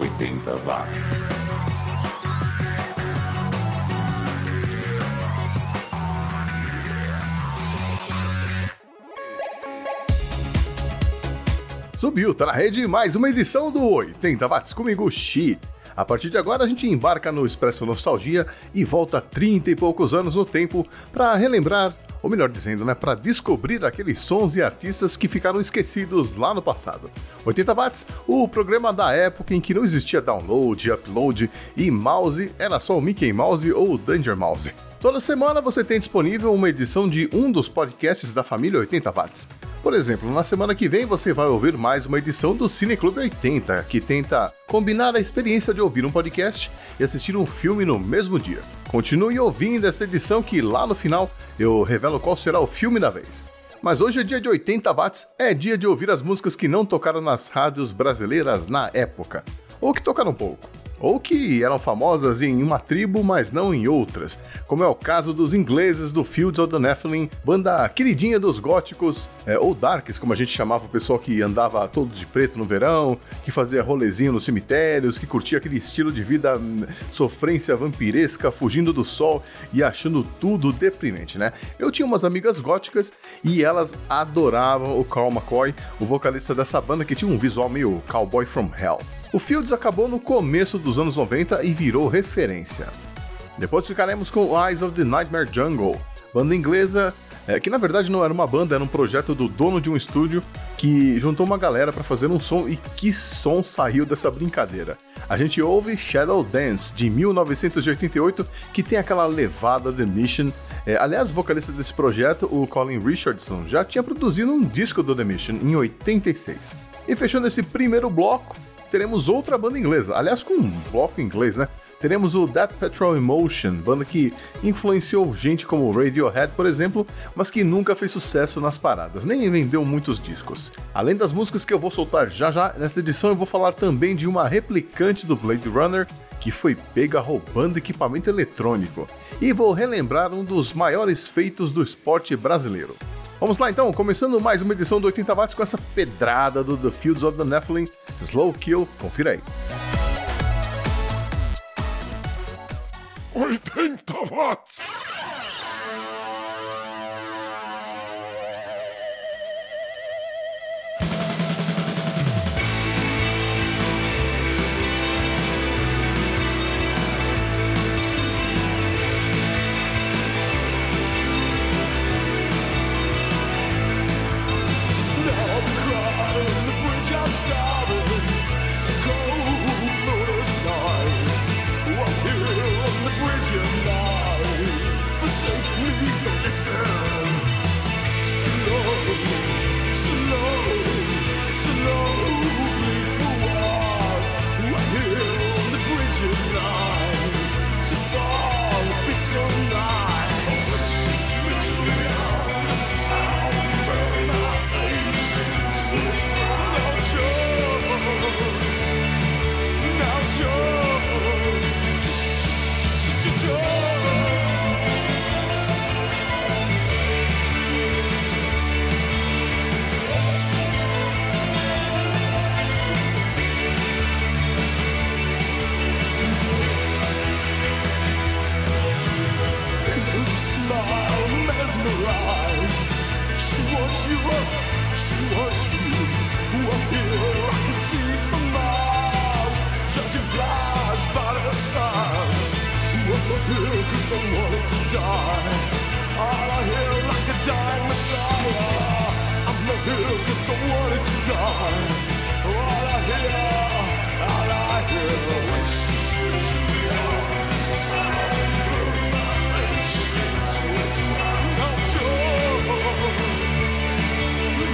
80 watts. Subiu, tá na rede mais uma edição do 80 watts comigo, Xi. A partir de agora a gente embarca no Expresso Nostalgia e volta 30 e poucos anos no tempo para relembrar, ou melhor dizendo, né, para descobrir aqueles sons e artistas que ficaram esquecidos lá no passado. 80 watts, o programa da época em que não existia download, upload e mouse, era só o Mickey Mouse ou o Danger Mouse. Toda semana você tem disponível uma edição de um dos podcasts da família 80 watts. Por exemplo, na semana que vem você vai ouvir mais uma edição do Cine Clube 80, que tenta combinar a experiência de ouvir um podcast e assistir um filme no mesmo dia. Continue ouvindo esta edição que lá no final eu revelo qual será o filme da vez. Mas hoje é dia de 80 watts, é dia de ouvir as músicas que não tocaram nas rádios brasileiras na época, ou que tocaram pouco ou que eram famosas em uma tribo, mas não em outras, como é o caso dos ingleses do Fields of the Nephilim, banda queridinha dos góticos, é, ou darks, como a gente chamava o pessoal que andava todo de preto no verão, que fazia rolezinho nos cemitérios, que curtia aquele estilo de vida hum, sofrência vampiresca, fugindo do sol e achando tudo deprimente, né? Eu tinha umas amigas góticas e elas adoravam o Carl McCoy, o vocalista dessa banda que tinha um visual meio cowboy from hell. O Fields acabou no começo dos anos 90 e virou referência. Depois ficaremos com Eyes of the Nightmare Jungle, banda inglesa é, que na verdade não era uma banda, era um projeto do dono de um estúdio que juntou uma galera para fazer um som e que som saiu dessa brincadeira. A gente ouve Shadow Dance de 1988, que tem aquela levada The Mission. É, aliás, o vocalista desse projeto, o Colin Richardson, já tinha produzido um disco do The Mission em 86. E fechando esse primeiro bloco, teremos outra banda inglesa, aliás, com um bloco inglês, né? Teremos o Death Petrol Emotion, banda que influenciou gente como Radiohead, por exemplo, mas que nunca fez sucesso nas paradas, nem vendeu muitos discos. Além das músicas que eu vou soltar já já, nesta edição eu vou falar também de uma replicante do Blade Runner que foi pega roubando equipamento eletrônico. E vou relembrar um dos maiores feitos do esporte brasileiro. Vamos lá então, começando mais uma edição do 80 watts com essa pedrada do The Fields of the Nephilim, Slow Kill, confira aí. 80 watts! She wants you up, she wants you up here. I can see from miles, judging flies by the stars. Up here, cause I wanted to die. All I hear like a dying messiah. I'm up here, cause I wanted to die. All I hear, all I hear is this vision beyond this.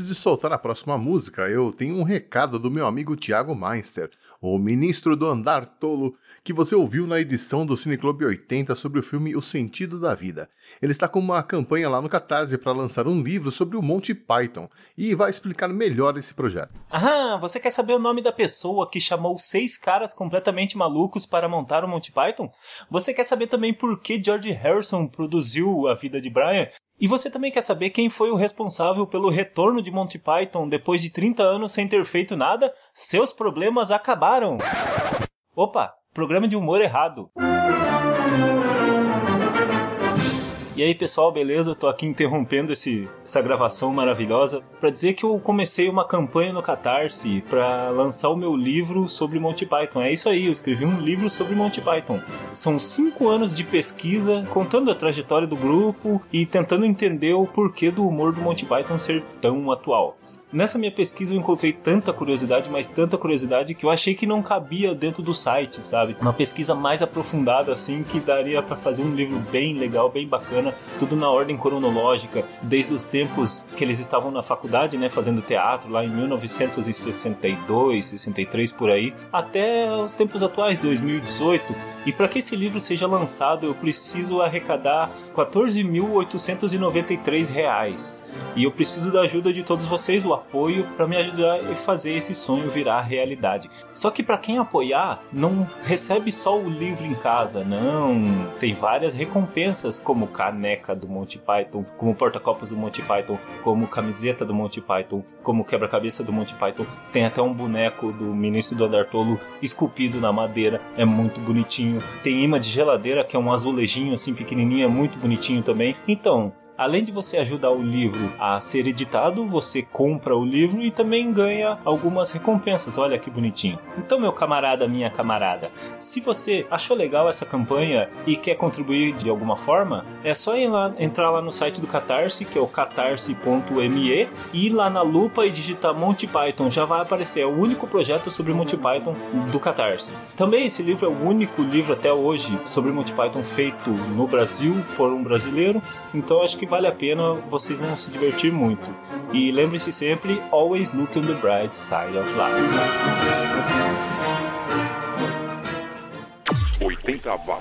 antes de soltar a próxima música, eu tenho um recado do meu amigo Tiago Meister, o ministro do Andar Tolo, que você ouviu na edição do Cineclube 80 sobre o filme O Sentido da Vida. Ele está com uma campanha lá no Catarse para lançar um livro sobre o Monty Python e vai explicar melhor esse projeto. Ah, você quer saber o nome da pessoa que chamou seis caras completamente malucos para montar o Monty Python? Você quer saber também por que George Harrison produziu A Vida de Brian? E você também quer saber quem foi o responsável pelo retorno de Monty Python depois de 30 anos sem ter feito nada? Seus problemas acabaram! Opa, programa de humor errado. E aí, pessoal, beleza? Eu tô aqui interrompendo esse, essa gravação maravilhosa para dizer que eu comecei uma campanha no Catarse para lançar o meu livro sobre Monty Python. É isso aí, eu escrevi um livro sobre Monty Python. São cinco anos de pesquisa contando a trajetória do grupo e tentando entender o porquê do humor do Monty Python ser tão atual. Nessa minha pesquisa eu encontrei tanta curiosidade, mas tanta curiosidade que eu achei que não cabia dentro do site, sabe? Uma pesquisa mais aprofundada assim que daria para fazer um livro bem legal, bem bacana, tudo na ordem cronológica, desde os tempos que eles estavam na faculdade, né, fazendo teatro lá em 1962, 63 por aí, até os tempos atuais, 2018. E para que esse livro seja lançado, eu preciso arrecadar 14.893 reais. E eu preciso da ajuda de todos vocês, o apoio para me ajudar a fazer esse sonho virar realidade. Só que para quem apoiar, não recebe só o livro em casa, não. Tem várias recompensas, como caneca do Monty Python, como porta-copos do Monty Python, como camiseta do Monty Python, como quebra-cabeça do Monty Python. Tem até um boneco do ministro do Adartolo esculpido na madeira, é muito bonitinho. Tem imã de geladeira, que é um azulejinho assim pequenininho, é muito bonitinho também. Então, além de você ajudar o livro a ser editado, você compra o livro e também ganha algumas recompensas. Olha que bonitinho. Então, meu camarada, minha camarada, se você achou legal essa campanha e quer contribuir de alguma forma, é só lá, entrar lá no site do Catarse, que é o catarse.me, ir lá na lupa e digitar Monty Python. Já vai aparecer. É o único projeto sobre Monty Python do Catarse. Também esse livro é o único livro até hoje sobre Monty Python feito no Brasil por um brasileiro. Então acho que vale a pena, vocês vão se divertir muito. E lembre-se sempre, always look on the bright side of life. 80 babá.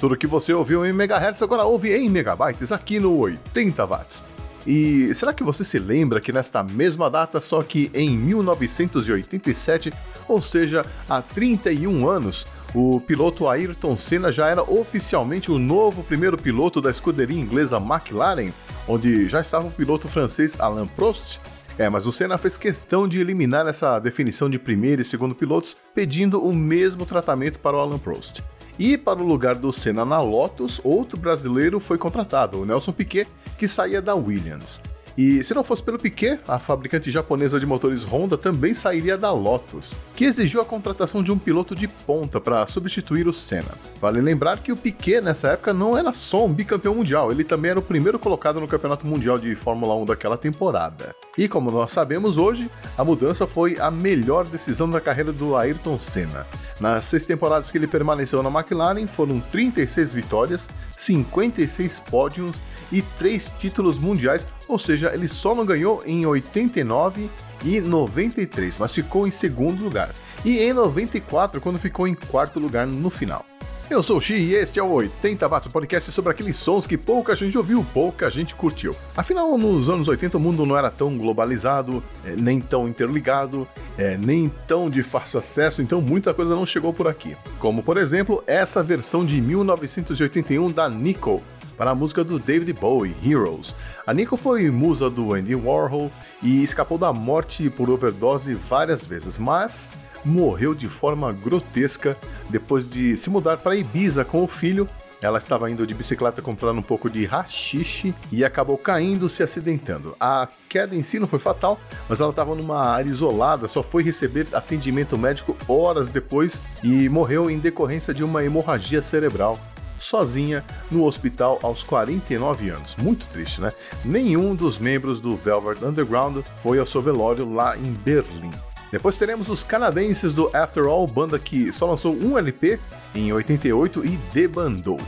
Tudo que você ouviu em megahertz agora ouve em megabytes aqui no 80 watts. E será que você se lembra que nesta mesma data, só que em 1987, ou seja, há 31 anos, o piloto Ayrton Senna já era oficialmente o novo primeiro piloto da escuderia inglesa McLaren, onde já estava o piloto francês Alain Prost? É, mas o Senna fez questão de eliminar essa definição de primeiro e segundo pilotos, pedindo o mesmo tratamento para o Alain Prost. E para o lugar do Senna na Lotus, outro brasileiro foi contratado, o Nelson Piquet, que saía da Williams. E se não fosse pelo Piquet, a fabricante japonesa de motores Honda também sairia da Lotus, que exigiu a contratação de um piloto de ponta para substituir o Senna. Vale lembrar que o Piquet nessa época não era só um bicampeão mundial, ele também era o primeiro colocado no Campeonato Mundial de Fórmula 1 daquela temporada. E como nós sabemos hoje, a mudança foi a melhor decisão da carreira do Ayrton Senna. Nas seis temporadas que ele permaneceu na McLaren, foram 36 vitórias, 56 pódios e 3 títulos mundiais, ou seja, ele só não ganhou em 89 e 93, mas ficou em segundo lugar. E em 94, quando ficou em quarto lugar no final. Eu sou o Xi e este é o 80 Watts, podcast sobre aqueles sons que pouca gente ouviu, pouca gente curtiu. Afinal, nos anos 80 o mundo não era tão globalizado, é, nem tão interligado, é, nem tão de fácil acesso, então muita coisa não chegou por aqui. Como, por exemplo, essa versão de 1981 da Nico, para a música do David Bowie, Heroes. A Nico foi musa do Andy Warhol e escapou da morte por overdose várias vezes, mas morreu de forma grotesca depois de se mudar para Ibiza com o filho. Ela estava indo de bicicleta comprando um pouco de rachixe e acabou caindo se acidentando. A queda em si não foi fatal, mas ela estava numa área isolada, só foi receber atendimento médico horas depois e morreu em decorrência de uma hemorragia cerebral sozinha no hospital aos 49 anos. Muito triste, né? Nenhum dos membros do Velvet Underground foi ao seu velório lá em Berlim. Depois teremos os canadenses do After All, banda que só lançou um LP em 88 e debandou.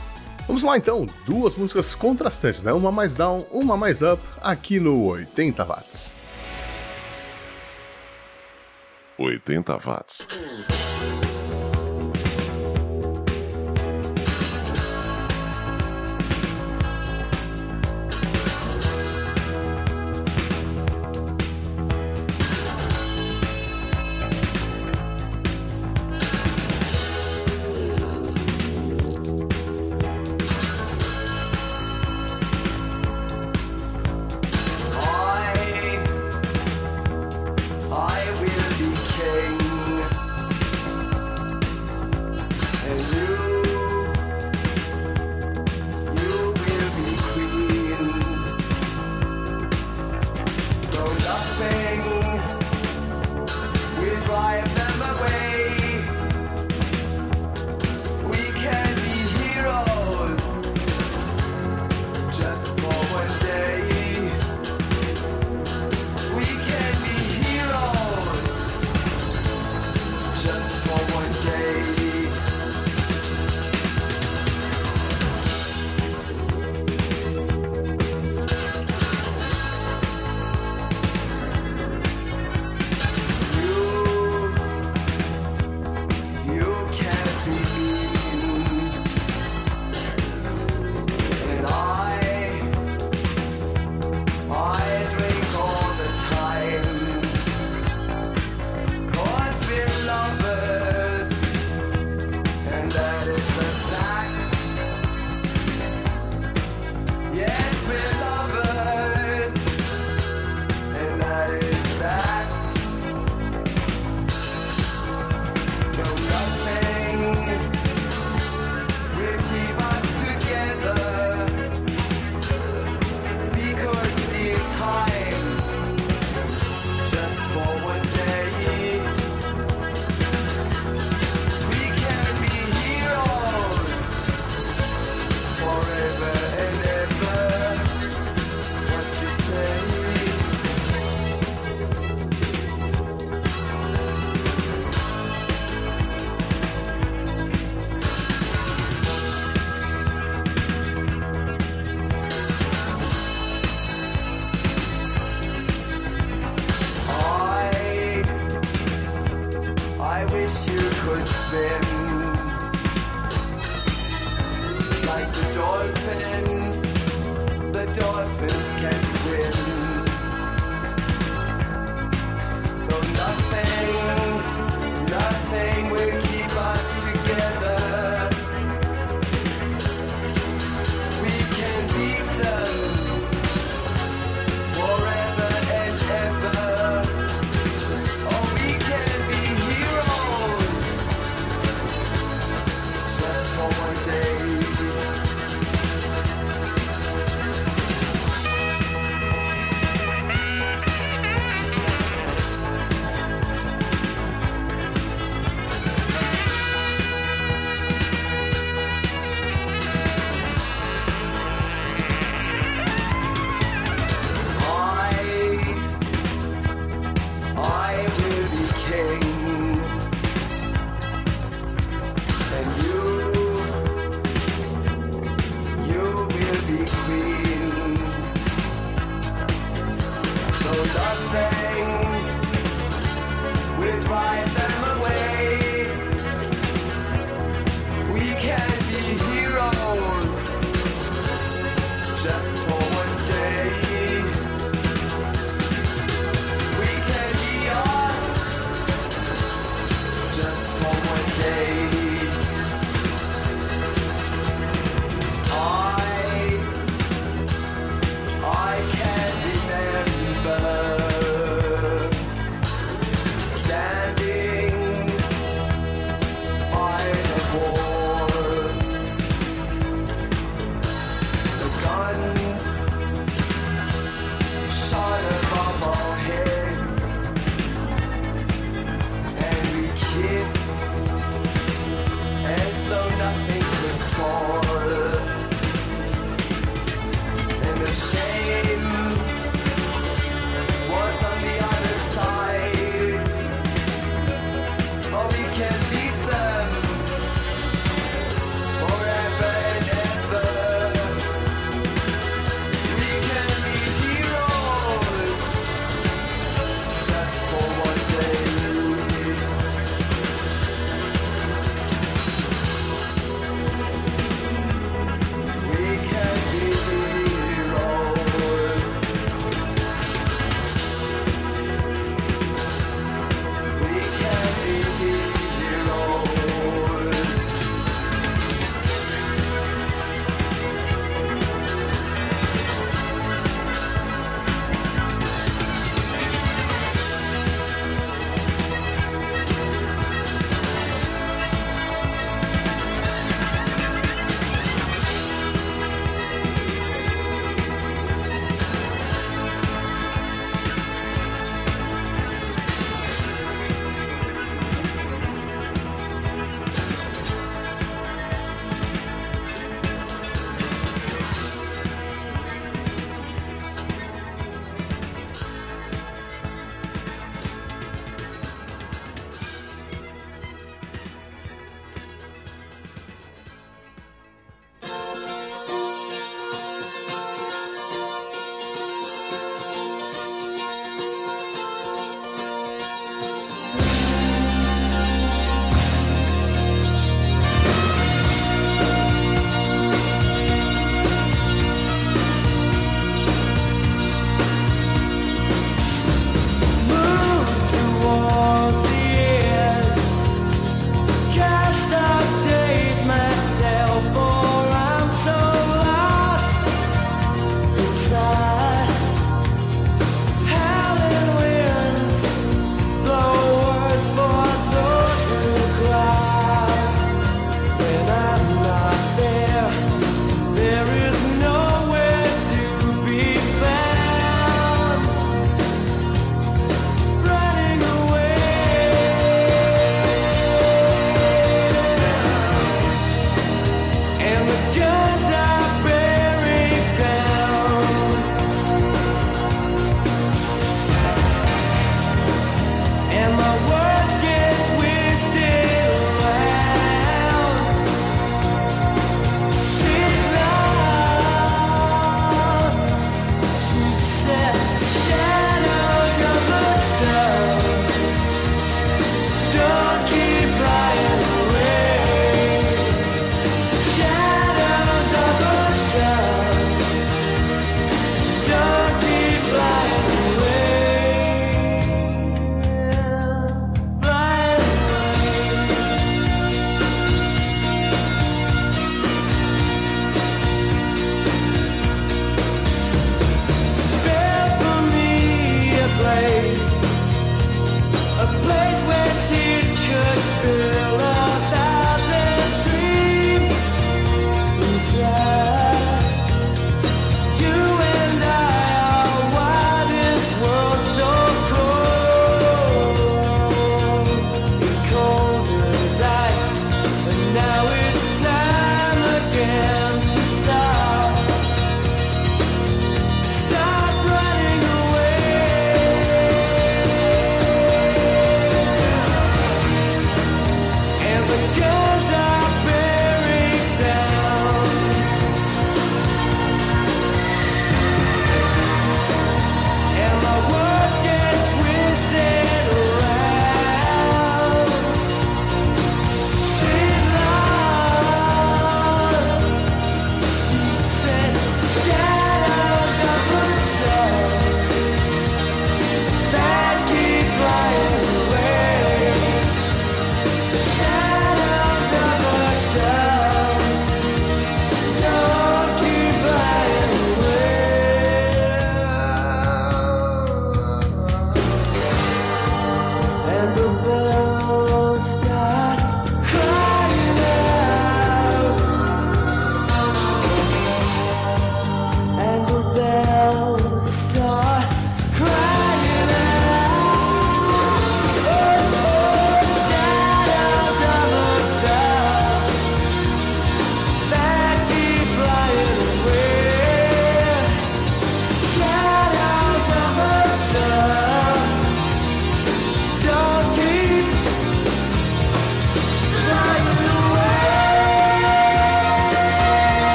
Vamos lá então, duas músicas contrastantes, né? Uma mais down, uma mais up, aqui no 80 watts. 80 watts.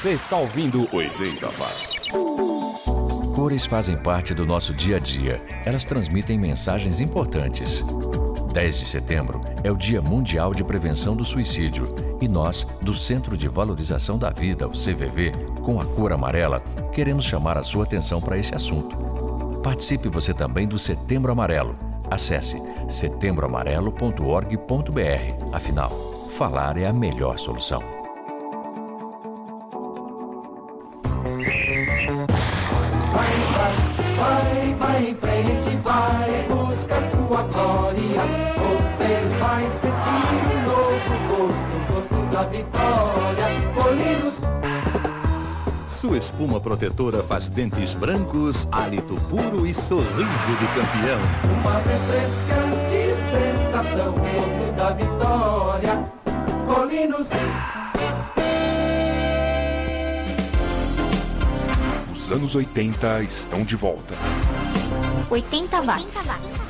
Você está ouvindo 80 watts. Cores fazem parte do nosso dia a dia. Elas transmitem mensagens importantes. 10 de setembro é o Dia Mundial de Prevenção do Suicídio e nós, do Centro de Valorização da Vida, o CVV, com a cor amarela, queremos chamar a sua atenção para esse assunto. Participe você também do Setembro Amarelo. Acesse setembroamarelo.org.br. Afinal, falar é a melhor solução. Em frente, vai buscar sua glória. Você vai sentir um novo gosto, o gosto da vitória. Colinos, Sua espuma protetora faz dentes brancos, hálito puro e sorriso de campeão. uma refrescante sensação, o gosto da vitória. Colinos, Os anos 80 estão de volta. 80 watts. We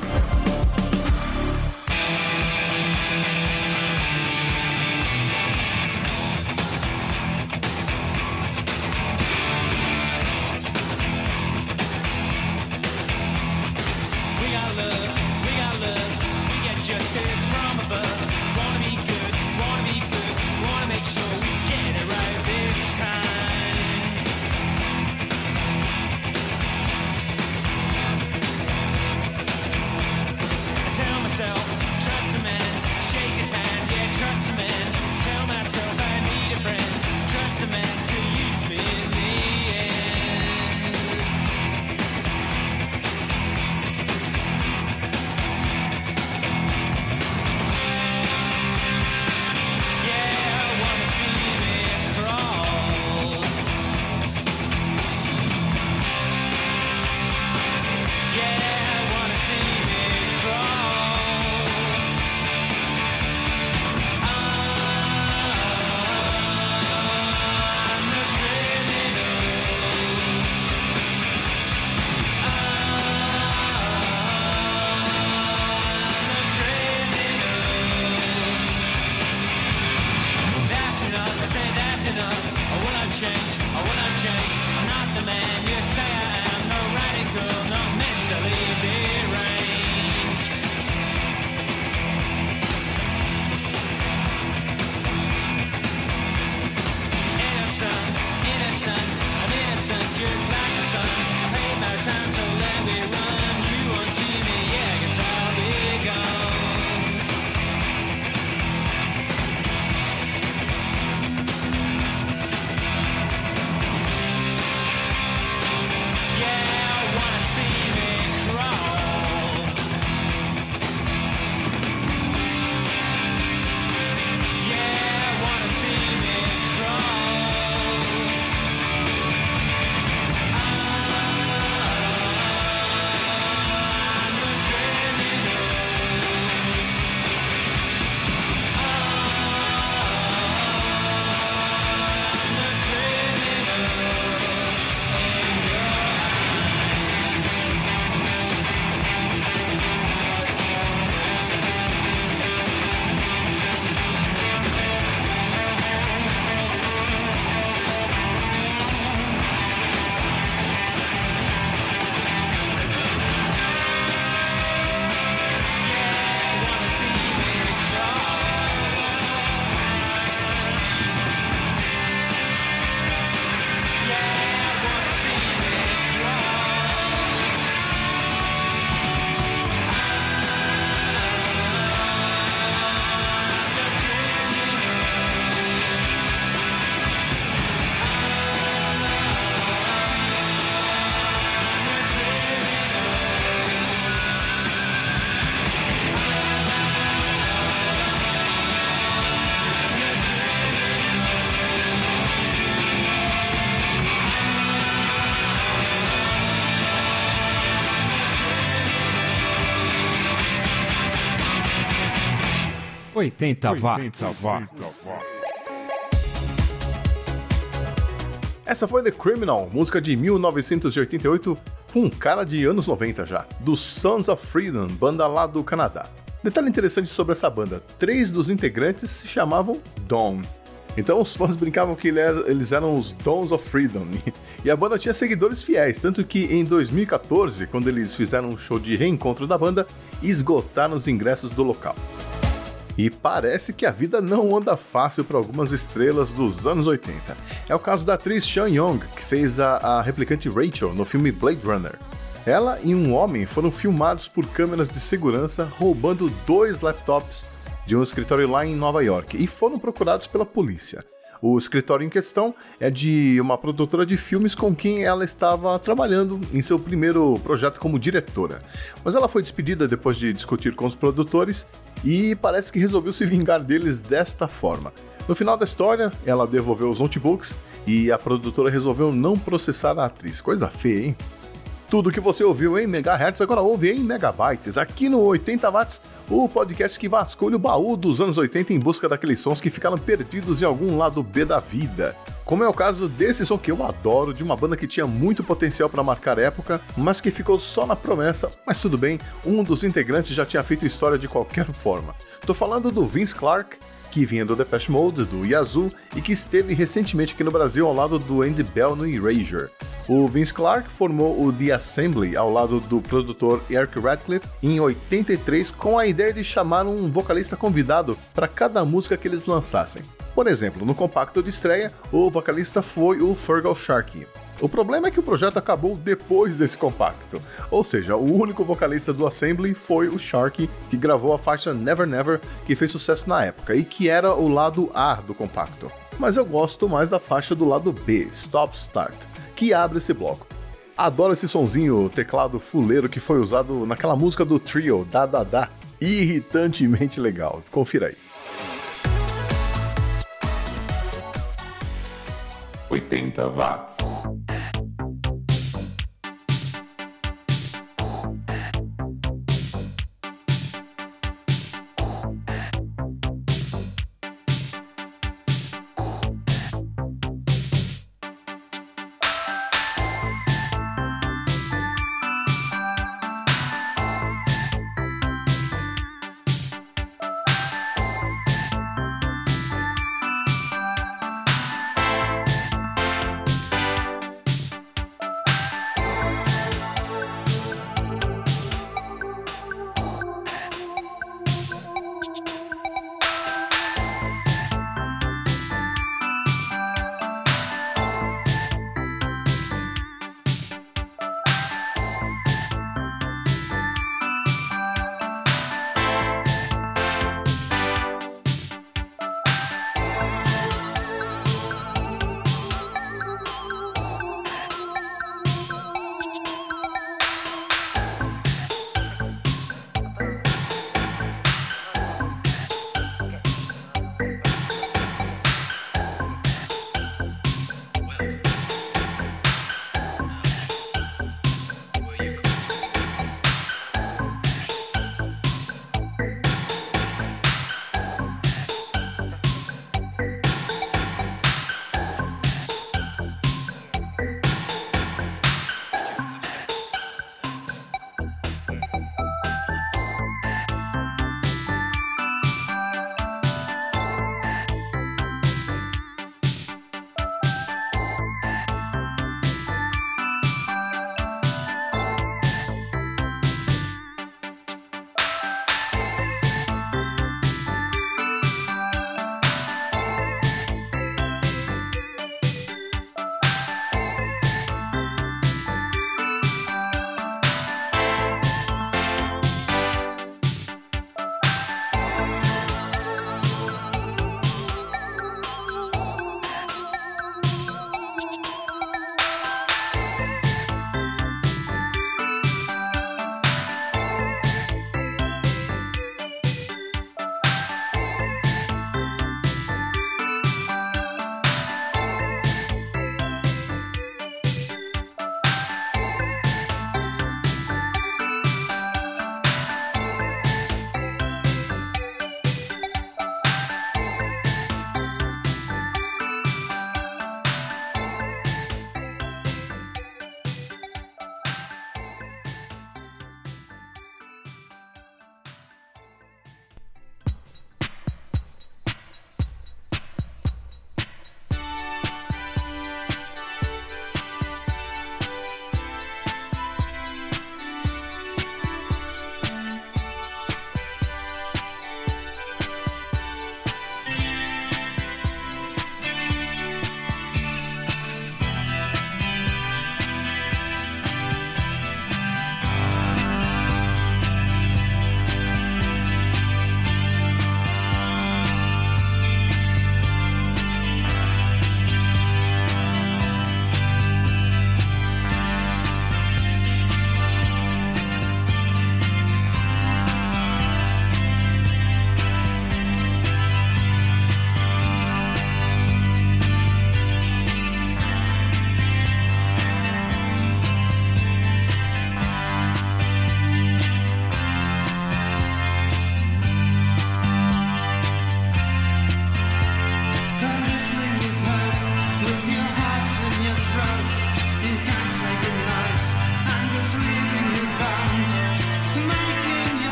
80 watts. 80 watts. Essa foi The Criminal, música de 1988, com um cara de anos 90 já, do Sons of Freedom, banda lá do Canadá. Detalhe interessante sobre essa banda: três dos integrantes se chamavam Don. Então os fãs brincavam que é, eles eram os Dons of Freedom. E a banda tinha seguidores fiéis, tanto que em 2014, quando eles fizeram um show de reencontro da banda, esgotaram os ingressos do local. E parece que a vida não anda fácil para algumas estrelas dos anos 80. É o caso da atriz Sean Young, que fez a, a replicante Rachel no filme Blade Runner. Ela e um homem foram filmados por câmeras de segurança roubando dois laptops de um escritório lá em Nova York e foram procurados pela polícia. O escritório em questão é de uma produtora de filmes com quem ela estava trabalhando em seu primeiro projeto como diretora. Mas ela foi despedida depois de discutir com os produtores e parece que resolveu se vingar deles desta forma. No final da história, ela devolveu os notebooks e a produtora resolveu não processar a atriz. Coisa feia, hein? Tudo que você ouviu em megahertz agora ouve em megabytes, aqui no 80 watts, o podcast que vasculha o baú dos anos 80 em busca daqueles sons que ficaram perdidos em algum lado B da vida. Como é o caso desse som que eu adoro, de uma banda que tinha muito potencial para marcar época, mas que ficou só na promessa, mas tudo bem, um dos integrantes já tinha feito história de qualquer forma. Tô falando do Vince Clarke, que vinha do Depeche Mode, do Yazoo e que esteve recentemente aqui no Brasil ao lado do Andy Bell no Erasure. O Vince Clarke formou o The Assembly ao lado do produtor Eric Radcliffe em 83 com a ideia de chamar um vocalista convidado para cada música que eles lançassem. Por exemplo, no compacto de estreia, o vocalista foi o Fergal Sharkey. O problema é que o projeto acabou depois desse compacto, ou seja, o único vocalista do Assembly foi o Sharky, que gravou a faixa Never Never, que fez sucesso na época e que era o lado A do compacto. Mas eu gosto mais da faixa do lado B, Stop Start, que abre esse bloco. Adoro esse sonzinho teclado fuleiro que foi usado naquela música do trio Da Da Da, irritantemente legal. Confira aí. 80 watts.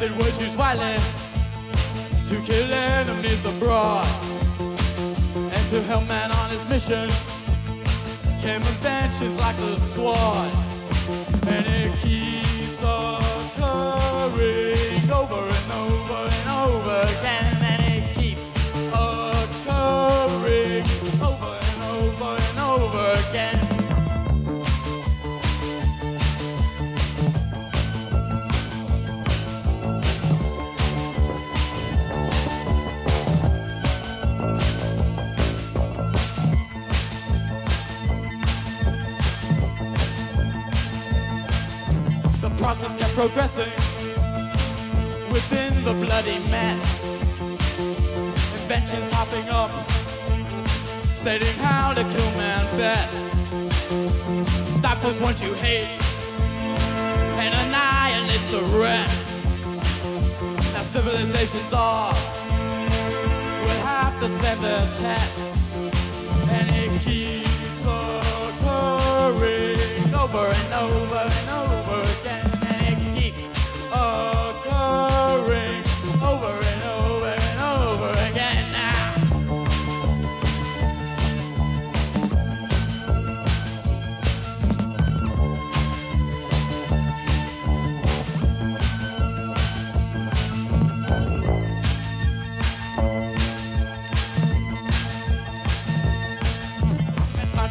Method was used widely to kill enemies abroad. And to help man on his mission came inventions like the sword. And it keeps occurring over and over and over again. Process kept progressing within the bloody mess. Inventions popping up, stating how to kill man best. Stop us once you hate and annihilates the rest. Now civilizations are will have to stand the test, and it keeps occurring over and over and over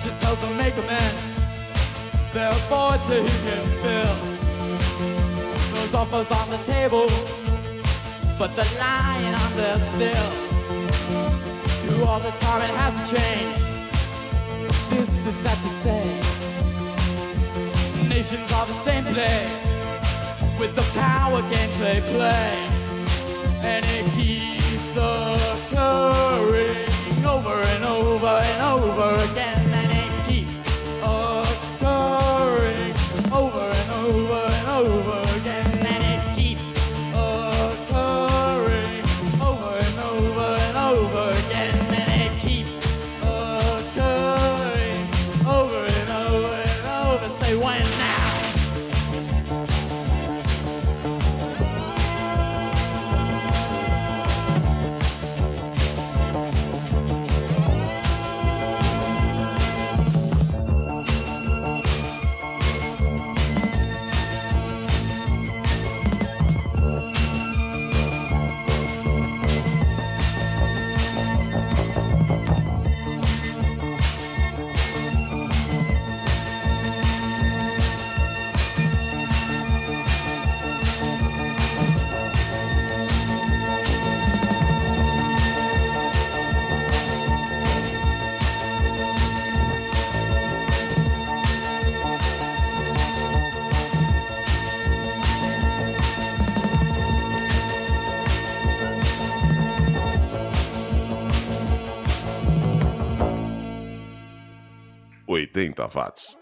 Just tells to make a man. There are voids that he can fill. Those offers on the table, but the lying on there still. Through all this time, it hasn't changed. This is sad to say. Nations are the same today, with the power games they play, and it keeps occurring over and over and over again, Watts.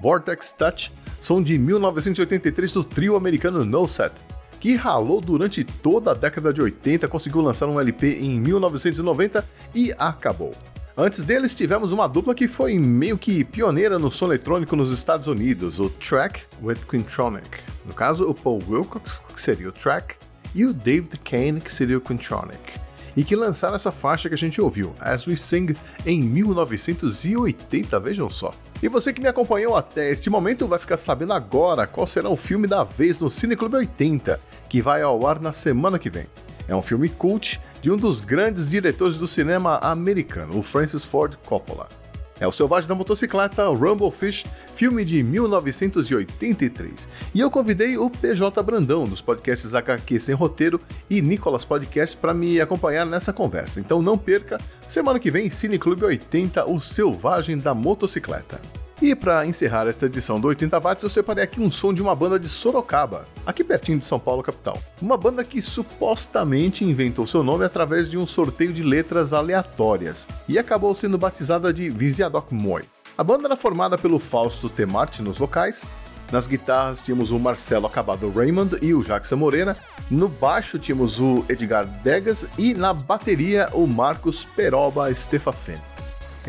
Vortex Touch são de 1983 do trio americano No Set, que ralou durante toda a década de 80, conseguiu lançar um LP em 1990 e acabou. Antes deles, tivemos uma dupla que foi meio que pioneira no som eletrônico nos Estados Unidos, o Track with Quintronic. No caso, o Paul Wilcox, que seria o Track, e o David Kane, que seria o Quintronic. E que lançaram essa faixa que a gente ouviu, As We Sing, em 1980, vejam só. E você que me acompanhou até este momento vai ficar sabendo agora qual será o filme da vez no Cineclube 80, que vai ao ar na semana que vem. É um filme cult de um dos grandes diretores do cinema americano, o Francis Ford Coppola. É o Selvagem da Motocicleta, Rumblefish, filme de 1983. E eu convidei o PJ Brandão, dos podcasts HQ Sem Roteiro e Nicolas Podcast, para me acompanhar nessa conversa. Então não perca, semana que vem, Cineclube 80, O Selvagem da Motocicleta. E para encerrar essa edição do 80 Watts, eu separei aqui um som de uma banda de Sorocaba, aqui pertinho de São Paulo, capital. Uma banda que supostamente inventou seu nome através de um sorteio de letras aleatórias e acabou sendo batizada de Visiadoc Moi. A banda era formada pelo Fausto Temarte nos vocais, nas guitarras tínhamos o Marcelo Acabado Raymond e o Jackson Morena, no baixo tínhamos o Edgar Degas e na bateria o Marcos Peroba Stefafen.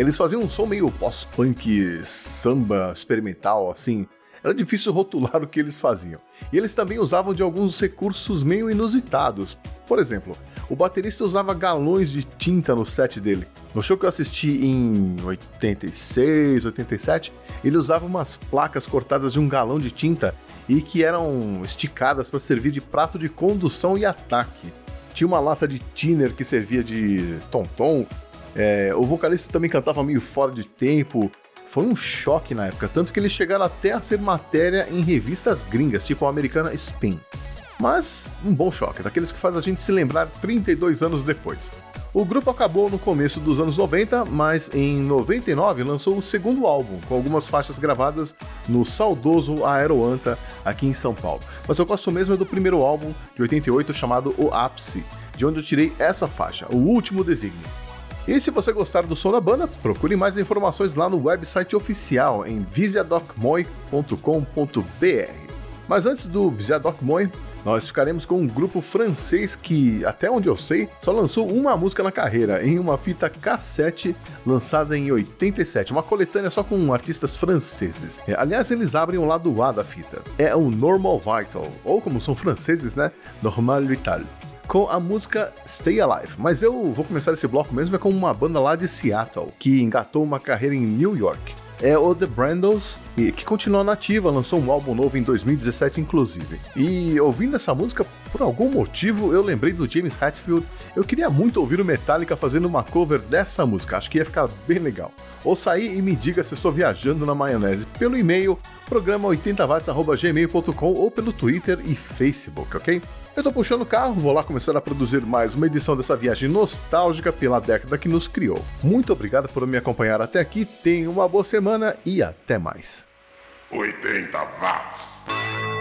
Eles faziam um som meio pós-punk, samba experimental, assim. Era difícil rotular o que eles faziam. E eles também usavam de alguns recursos meio inusitados. Por exemplo, o baterista usava galões de tinta no set dele. No show que eu assisti em 86, 87, ele usava umas placas cortadas de um galão de tinta e que eram esticadas para servir de prato de condução e ataque. Tinha uma lata de thinner que servia de tom-tom. É, o vocalista também cantava meio fora de tempo. Foi um choque na época, tanto que eles chegaram até a ser matéria em revistas gringas, tipo a americana Spin. Mas um bom choque, daqueles que faz a gente se lembrar 32 anos depois. O grupo acabou no começo dos anos 90, mas em 99 lançou o segundo álbum, com algumas faixas gravadas no saudoso Aeroanta, aqui em São Paulo. Mas eu gosto mesmo é do primeiro álbum, de 88, chamado O Ápice, de onde eu tirei essa faixa, O Último Desígnio. E se você gostar do som da banda, procure mais informações lá no website oficial em visiadocmoy.com.br. Mas antes do Visiadoc Moy, nós ficaremos com um grupo francês que, até onde eu sei, só lançou uma música na carreira, em uma fita cassete lançada em 87, uma coletânea só com artistas franceses. É, aliás, eles abrem o lado A da fita. É o Normal Vital, ou como são franceses, né? Normal Vital com a música Stay Alive. Mas eu vou começar esse bloco mesmo é com uma banda lá de Seattle, que engatou uma carreira em New York. É o The Brandos, que continua nativa, lançou um álbum novo em 2017, inclusive. E ouvindo essa música, por algum motivo, eu lembrei do James Hetfield. Eu queria muito ouvir o Metallica fazendo uma cover dessa música, acho que ia ficar bem legal. Ouça aí e me diga se estou viajando na maionese pelo e-mail programa80watts.gmail.com ou pelo Twitter e Facebook, ok? Eu tô puxando o carro, vou lá começar a produzir mais uma edição dessa viagem nostálgica pela década que nos criou. Muito obrigado por me acompanhar até aqui, tenha uma boa semana e até mais. 80 watts.